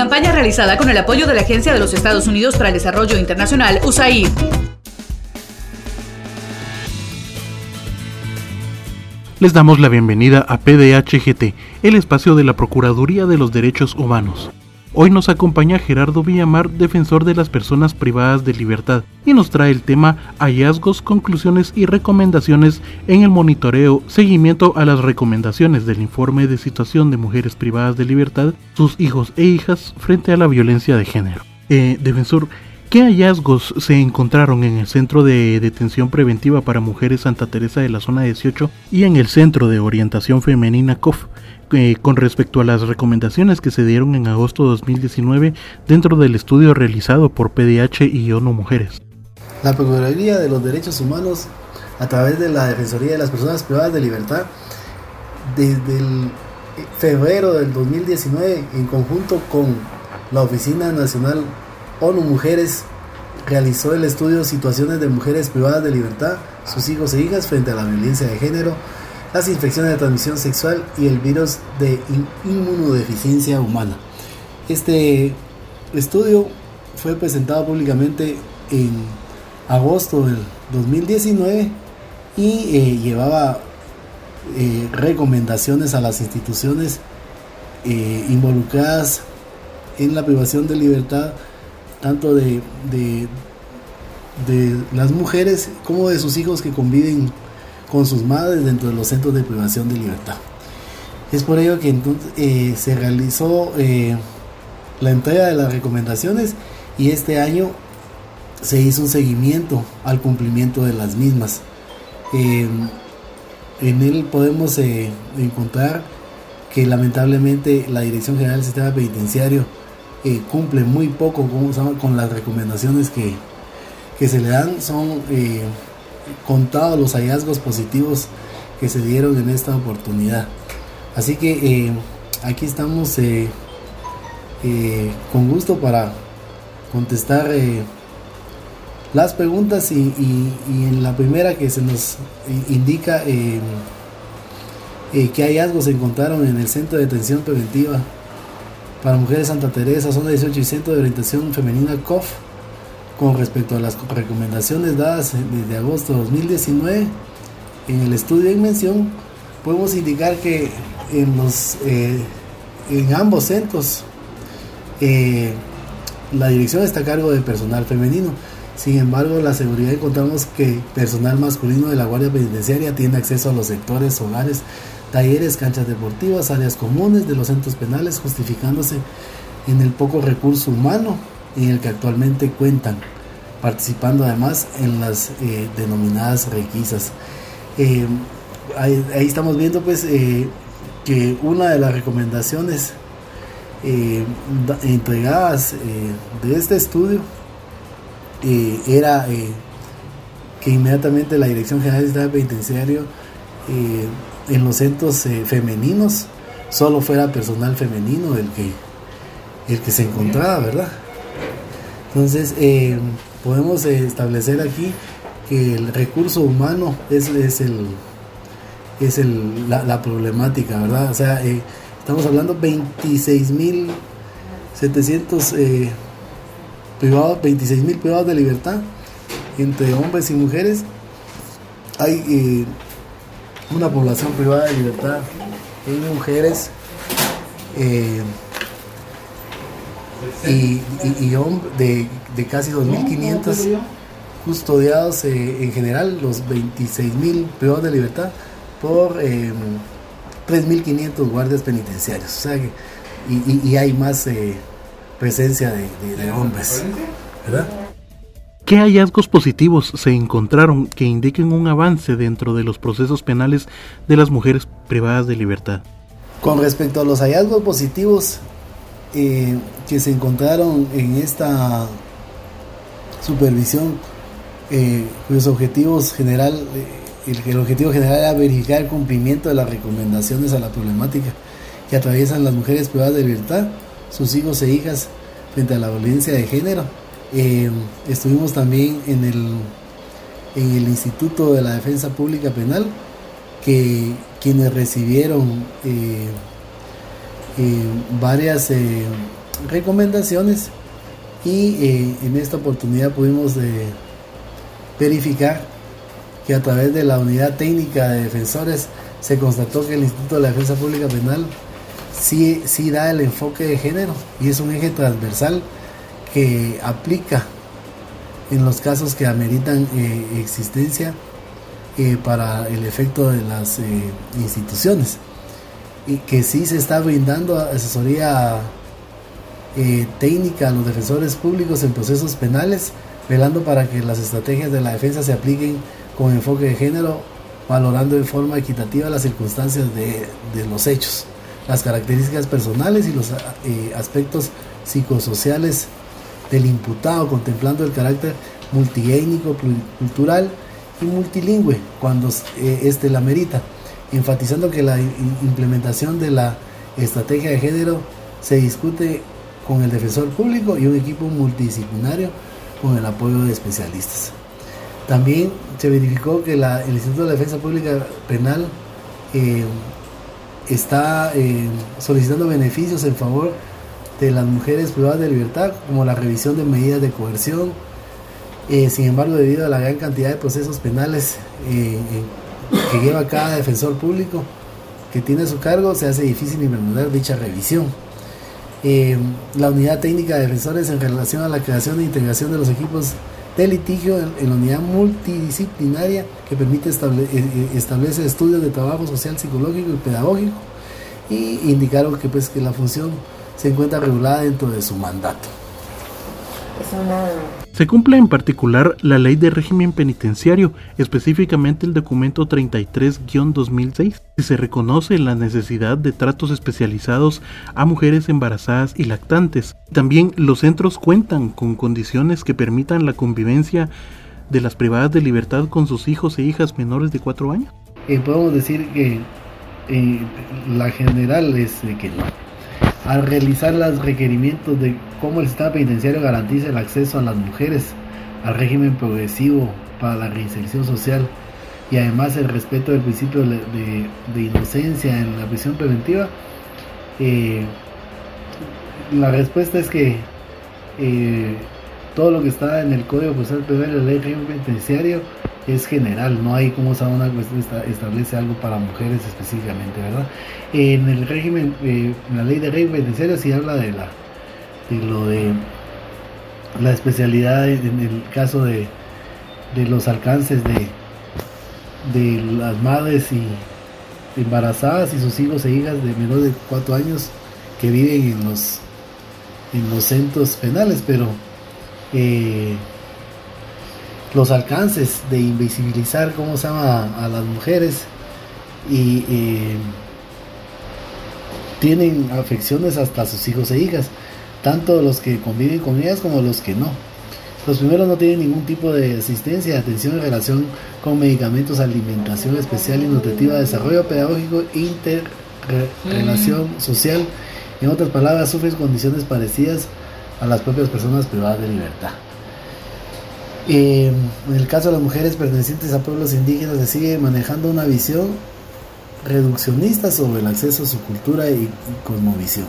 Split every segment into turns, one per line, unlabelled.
Campaña realizada con el apoyo de la Agencia de los Estados Unidos para el Desarrollo Internacional, USAID.
Les damos la bienvenida a PDHGT, el espacio de la Procuraduría de los Derechos Humanos. Hoy nos acompaña Gerardo Villamar, defensor de las personas privadas de libertad, y nos trae el tema hallazgos, conclusiones y recomendaciones en el monitoreo, seguimiento a las recomendaciones del informe de situación de mujeres privadas de libertad, sus hijos e hijas frente a la violencia de género. Eh, defensor, ¿Qué hallazgos se encontraron en el Centro de Detención Preventiva para Mujeres Santa Teresa de la Zona 18 y en el Centro de Orientación Femenina COF eh, con respecto a las recomendaciones que se dieron en agosto de 2019 dentro del estudio realizado por PDH y ONU Mujeres?
La Procuraduría de los Derechos Humanos, a través de la Defensoría de las Personas Privadas de Libertad, desde el febrero del 2019, en conjunto con la Oficina Nacional ONU Mujeres realizó el estudio Situaciones de mujeres privadas de libertad, sus hijos e hijas frente a la violencia de género, las infecciones de transmisión sexual y el virus de inmunodeficiencia humana. Este estudio fue presentado públicamente en agosto del 2019 y eh, llevaba eh, recomendaciones a las instituciones eh, involucradas en la privación de libertad tanto de, de, las mujeres como de sus hijos que conviven con sus madres dentro de los centros de privación de libertad. Es por ello que entonces eh, se realizó eh, la entrega de las recomendaciones y este año se hizo un seguimiento al cumplimiento de las mismas. En él podemos eh, encontrar que lamentablemente la Dirección General del Sistema Penitenciario cumple muy poco con, las recomendaciones que, se le dan. Son eh, contados los hallazgos positivos que se dieron en esta oportunidad. Así que eh, aquí estamos con gusto para contestar las preguntas y, en la primera que se nos indica qué hallazgos se encontraron en el centro de detención preventiva para Mujeres Santa Teresa, zona 18 y Centro de Orientación Femenina COF, con respecto a las recomendaciones dadas desde agosto de 2019, en el estudio en mención, podemos indicar que en, eh, ambos centros eh, la dirección está a cargo de personal femenino. Sin embargo, la seguridad encontramos que personal masculino de la Guardia Penitenciaria tiene acceso a los sectores hogares talleres, canchas deportivas, áreas comunes de los centros penales, justificándose en el poco recurso humano en el que actualmente cuentan, participando además en las eh, denominadas requisas. Eh, ahí, estamos viendo pues eh, que una de las recomendaciones entregadas de este estudio era que inmediatamente la Dirección General del Estado Penitenciario en los centros femeninos solo fuera personal femenino el que, el que se encontraba, ¿verdad? Entonces, eh, podemos eh, establecer aquí que el recurso humano es, es, el, es el, la, problemática, ¿verdad? O sea, estamos hablando 26.700 privados, 26.000 privados de libertad entre hombres y mujeres. Hay una población privada de libertad en mujeres eh, y, y, hombres de, de, casi 2.500 custodiados eh, en general, los 26.000 privados de libertad por 3.500 eh, guardias penitenciarios. O sea que, y, y hay más presencia de, de hombres, ¿verdad?
¿Qué hallazgos positivos se encontraron que indiquen un avance dentro de los procesos penales de las mujeres privadas de libertad?
Con respecto a los hallazgos positivos eh, que se encontraron en esta supervisión, eh, cuyos objetivos general, eh, el, objetivo general era verificar el cumplimiento de las recomendaciones a la problemática que atraviesan las mujeres privadas de libertad, sus hijos e hijas frente a la violencia de género. Eh, estuvimos también en el, en el Instituto de la Defensa Pública Penal, que quienes recibieron varias recomendaciones y en esta oportunidad pudimos verificar que a través de la unidad técnica de defensores se constató que el Instituto de la Defensa Pública Penal sí, sí da el enfoque de género y es un eje transversal que aplica en los casos que ameritan eh, existencia eh, para el efecto de las eh, instituciones y que sí se está brindando asesoría técnica a los defensores públicos en procesos penales, velando para que las estrategias de la defensa se apliquen con enfoque de género, valorando de forma equitativa las circunstancias de, de los hechos, las características personales y los aspectos psicosociales del imputado, contemplando el carácter multiétnico, cultural y multilingüe cuando eh, éste la merita, enfatizando que la implementación de la estrategia de género se discute con el defensor público y un equipo multidisciplinario con el apoyo de especialistas. También se verificó que la, el Instituto de Defensa Pública Penal eh, está eh, solicitando beneficios en favor de las mujeres privadas de libertad, como la revisión de medidas de coerción. Eh, sin embargo, debido a la gran cantidad de procesos penales eh, que lleva cada defensor público que tiene su cargo, se hace difícil implementar dicha revisión. la unidad técnica de defensores en relación a la creación e integración de los equipos de litigio en, la unidad multidisciplinaria que permite establecer estudios de trabajo social, psicológico y pedagógico y indicaron que pues que la función se encuentra regulada dentro de su mandato.
Se cumple en particular la ley de régimen penitenciario, específicamente el documento 33-2006, y se reconoce la necesidad de tratos especializados a mujeres embarazadas y lactantes. También los centros cuentan con condiciones que permitan la convivencia de las privadas de libertad con sus hijos e hijas menores de 4 años.
Eh, podemos decir que eh, la general es que no al realizar los requerimientos de cómo el sistema penitenciario garantiza el acceso a las mujeres al régimen progresivo para la reinserción social y además el respeto del principio de, inocencia en la prisión preventiva, eh, la respuesta es que eh, todo lo que está en el Código Procesal Penal la Ley Régimen Penitenciario es general, no hay como una cuestión establece algo para mujeres específicamente, ¿verdad? En el régimen, eh, en la ley de régimen penitenciario sí habla de la de lo de la especialidad en el caso de, de los alcances de, de las madres y embarazadas y sus hijos e hijas de menor de 4 años que viven en los en los centros penales, pero eh, los alcances de invisibilizar cómo se llama a las mujeres y eh, tienen afecciones hasta sus hijos e hijas, tanto los que conviven con ellas como los que no. Los primeros no tienen ningún tipo de asistencia, atención en relación con medicamentos, alimentación especial y nutritiva, desarrollo pedagógico, interrelación social. En otras palabras, sufren condiciones parecidas a las propias personas privadas de libertad. Eh, en el caso de las mujeres pertenecientes a pueblos indígenas se sigue manejando una visión reduccionista sobre el acceso a su cultura y, cosmovisión.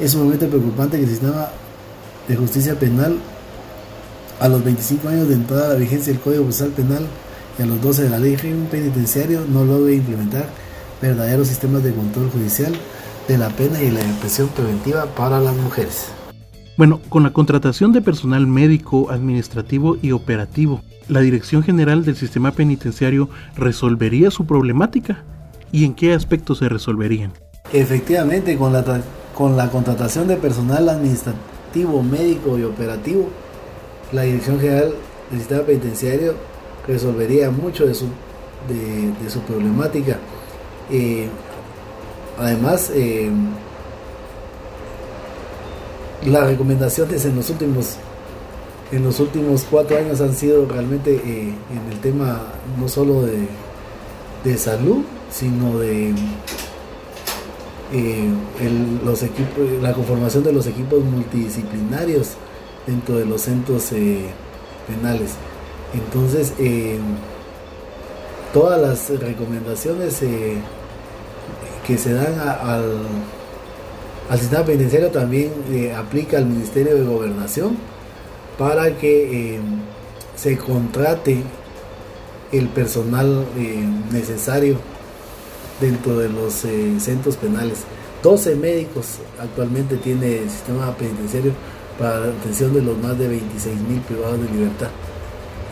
Es sumamente preocupante que el sistema de justicia penal a los 25 años de entrada a la vigencia del Código Procesal Penal y a los 12 de la ley penitenciario no logre implementar verdaderos sistemas de control judicial de la pena y la represión preventiva para las mujeres.
Bueno, con la contratación de personal médico, administrativo y operativo, ¿la Dirección General del Sistema Penitenciario resolvería su problemática? ¿Y en qué aspectos se resolverían?
Efectivamente, con la, con la contratación de personal administrativo, médico y operativo, la Dirección General el sistema penitenciario resolvería mucho de su, de, su problemática. Eh, además, eh, las recomendaciones en los últimos en los últimos cuatro años han sido realmente eh, en el tema no solo de, de salud, sino de los equipos, la conformación de los equipos multidisciplinarios dentro de los centros penales. Entonces, eh, todas las recomendaciones eh, que se dan al, al sistema penitenciario también eh, aplica al Ministerio de Gobernación para que se contrate el personal necesario dentro de los centros penales. 12 médicos actualmente tiene el sistema penitenciario para la atención de los más de 26 mil privados de libertad.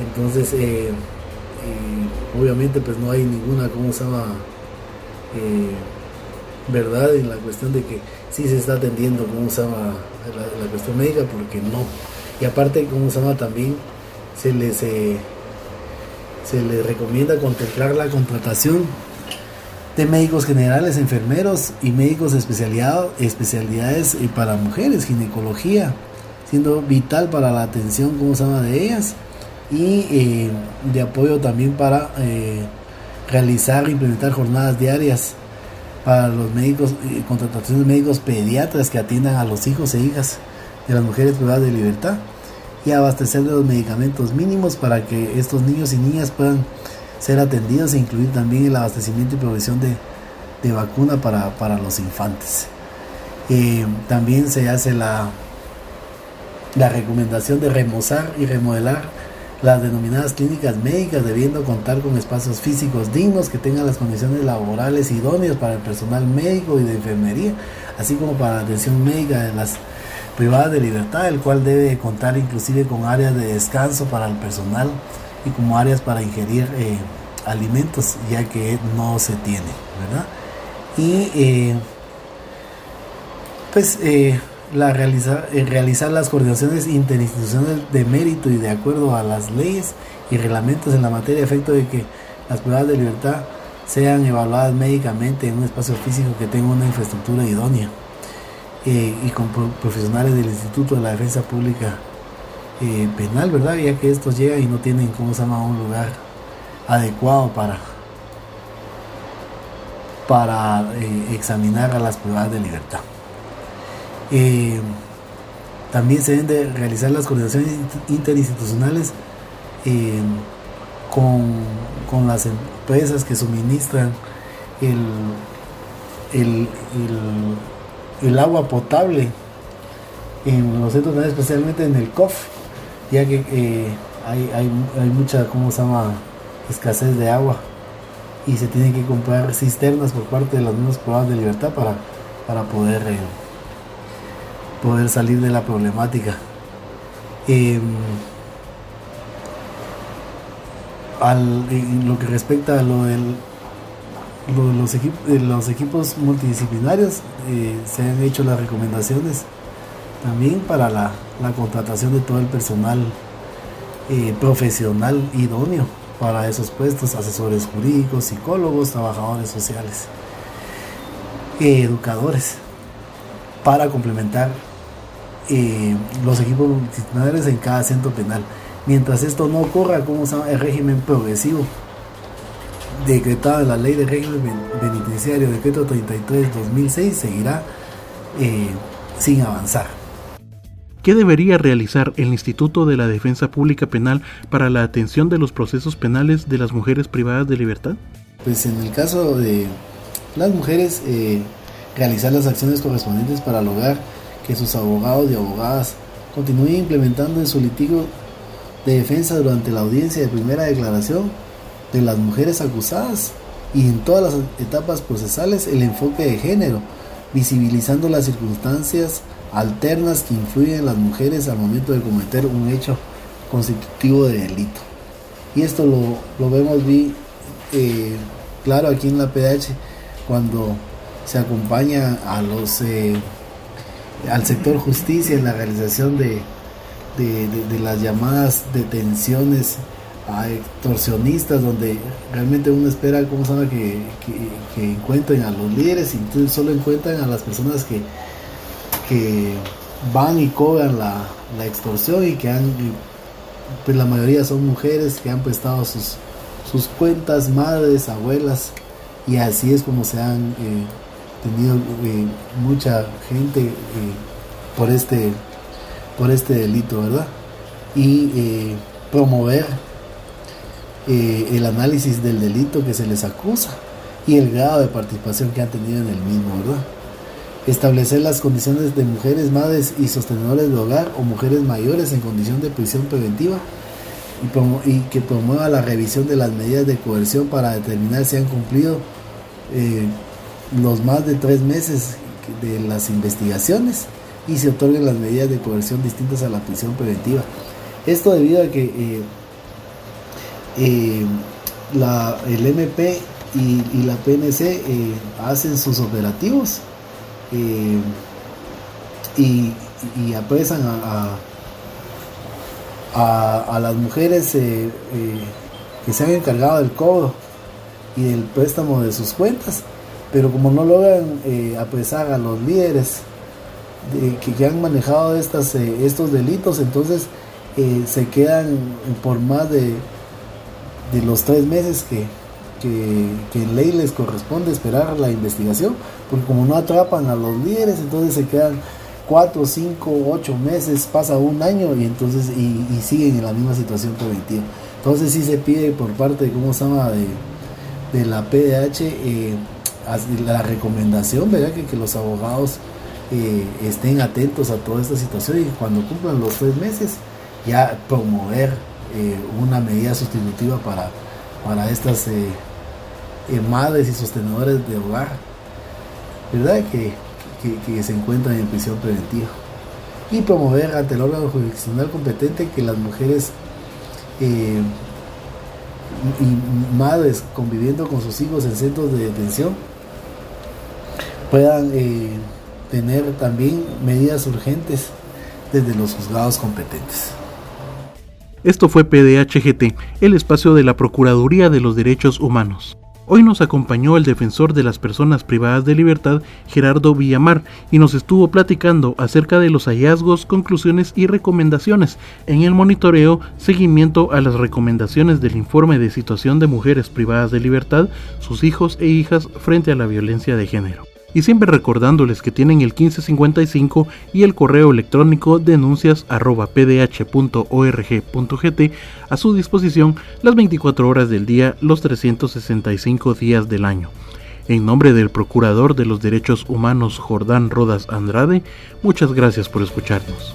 Entonces, eh, eh, obviamente, pues no hay ninguna, ¿cómo se llama? Eh, verdad en la cuestión de que sí se está atendiendo, ¿cómo se llama? La, cuestión médica, porque no. Y aparte, ¿cómo se llama? También se les, se les recomienda contemplar la contratación de médicos generales, enfermeros y médicos especialidades para mujeres, ginecología, siendo vital para la atención, ¿cómo se llama?, de ellas y eh, de apoyo también para eh, realizar e implementar jornadas diarias para los médicos, eh, contrataciones de médicos pediatras que atiendan a los hijos e hijas de las mujeres privadas de libertad y abastecer de los medicamentos mínimos para que estos niños y niñas puedan ser atendidos e incluir también el abastecimiento y provisión de, de vacuna para, para, los infantes. también se hace la, la recomendación de remozar y remodelar las denominadas clínicas médicas debiendo contar con espacios físicos dignos que tengan las condiciones laborales idóneas para el personal médico y de enfermería, así como para la atención médica de las privadas de libertad, el cual debe contar inclusive con áreas de descanso para el personal y como áreas para ingerir eh, alimentos, ya que no se tiene, ¿verdad? Y eh, pues eh, la realizar, eh, las coordinaciones interinstitucionales de mérito y de acuerdo a las leyes y reglamentos en la materia, efecto de que las pruebas de libertad sean evaluadas médicamente en un espacio físico que tenga una infraestructura idónea eh, y con profesionales del Instituto de la Defensa Pública eh, Penal, ¿verdad? Ya que estos llegan y no tienen, ¿cómo se un lugar adecuado para, para examinar a las pruebas de libertad. Eh, también se deben de realizar las coordinaciones interinstitucionales eh, con, las empresas que suministran el, el, agua potable en los centros especialmente en el COF, ya que eh, hay, hay, mucha, ¿cómo se llama?, escasez de agua y se tienen que comprar cisternas por parte de las mismas pruebas de libertad para, para poder poder salir de la problemática. Em, en lo que respecta a lo del los, equipos, los equipos multidisciplinarios eh, se han hecho las recomendaciones también para la, contratación de todo el personal eh, profesional idóneo para esos puestos, asesores jurídicos, psicólogos, trabajadores sociales, eh, educadores, para complementar eh, los equipos multidisciplinarios en cada centro penal. Mientras esto no ocurra, como se llama el régimen progresivo decretado en la ley de régimen penitenciario, decreto 33-2006, seguirá eh, sin avanzar.
¿Qué debería realizar el Instituto de la Defensa Pública Penal para la atención de los procesos penales de las mujeres privadas de libertad?
Pues en el caso de las mujeres, eh, realizar las acciones correspondientes para lograr que sus abogados y abogadas continúen implementando en su litigio de defensa durante la audiencia de primera declaración de las mujeres acusadas y en todas las etapas procesales el enfoque de género, visibilizando las circunstancias alternas que influyen en las mujeres al momento de cometer un hecho constitutivo de delito. Y esto lo, vemos bien eh, claro aquí en la PH cuando se acompaña a los... Eh, al sector justicia en la realización de, de, las llamadas detenciones a extorsionistas, donde realmente uno espera ¿cómo se que, que, encuentren a los líderes y entonces solo encuentran a las personas que, que van y cobran la, la extorsión y que han, pues la mayoría son mujeres que han prestado sus, sus cuentas, madres, abuelas, y así es como se han eh, tenido eh, mucha gente eh, por este por este delito, ¿verdad? Y promover el análisis del delito que se les acusa y el grado de participación que han tenido en el mismo, ¿verdad? Establecer las condiciones de mujeres, madres y sostenedores de hogar o mujeres mayores en condición de prisión preventiva y, que promueva la revisión de las medidas de coerción para determinar si han cumplido eh, los más de tres meses de las investigaciones y se otorguen las medidas de coerción distintas a la prisión preventiva. Esto debido a que eh, eh, la, el MP y, la PNC hacen sus operativos y, apresan a a, las mujeres eh, eh, que se han encargado del cobro y del préstamo de sus cuentas, pero como no logran eh, apresar a los líderes que, han manejado estas, estos delitos, entonces se quedan por más de, de los tres meses que, que, en ley les corresponde esperar la investigación, porque como no atrapan a los líderes, entonces se quedan cuatro, cinco, ocho meses, pasa un año y entonces y, siguen en la misma situación preventiva. Entonces sí se pide por parte de cómo se llama de, la PDH eh, la recomendación, ¿verdad? Que, los abogados eh, estén atentos a toda esta situación y cuando cumplan los tres meses ya promover eh, una medida sustitutiva para, para estas madres y sostenedores de hogar. ¿Verdad? Que que, se encuentran en prisión preventiva y promover ante el órgano jurisdiccional competente que las mujeres eh, y madres conviviendo con sus hijos en centros de detención puedan eh, tener también medidas urgentes desde los juzgados competentes.
Esto fue PDHGT, el espacio de la Procuraduría de los Derechos Humanos. Hoy nos acompañó el defensor de las personas privadas de libertad, Gerardo Villamar, y nos estuvo platicando acerca de los hallazgos, conclusiones y recomendaciones en el monitoreo, seguimiento a las recomendaciones del informe de situación de mujeres privadas de libertad, sus hijos e hijas frente a la violencia de género y siempre recordándoles que tienen el 1555 y el correo electrónico denuncias.pdh.org.gt a su disposición las 24 horas del día, los 365 días del año. En nombre del Procurador de los Derechos Humanos Jordán Rodas Andrade, muchas gracias por escucharnos.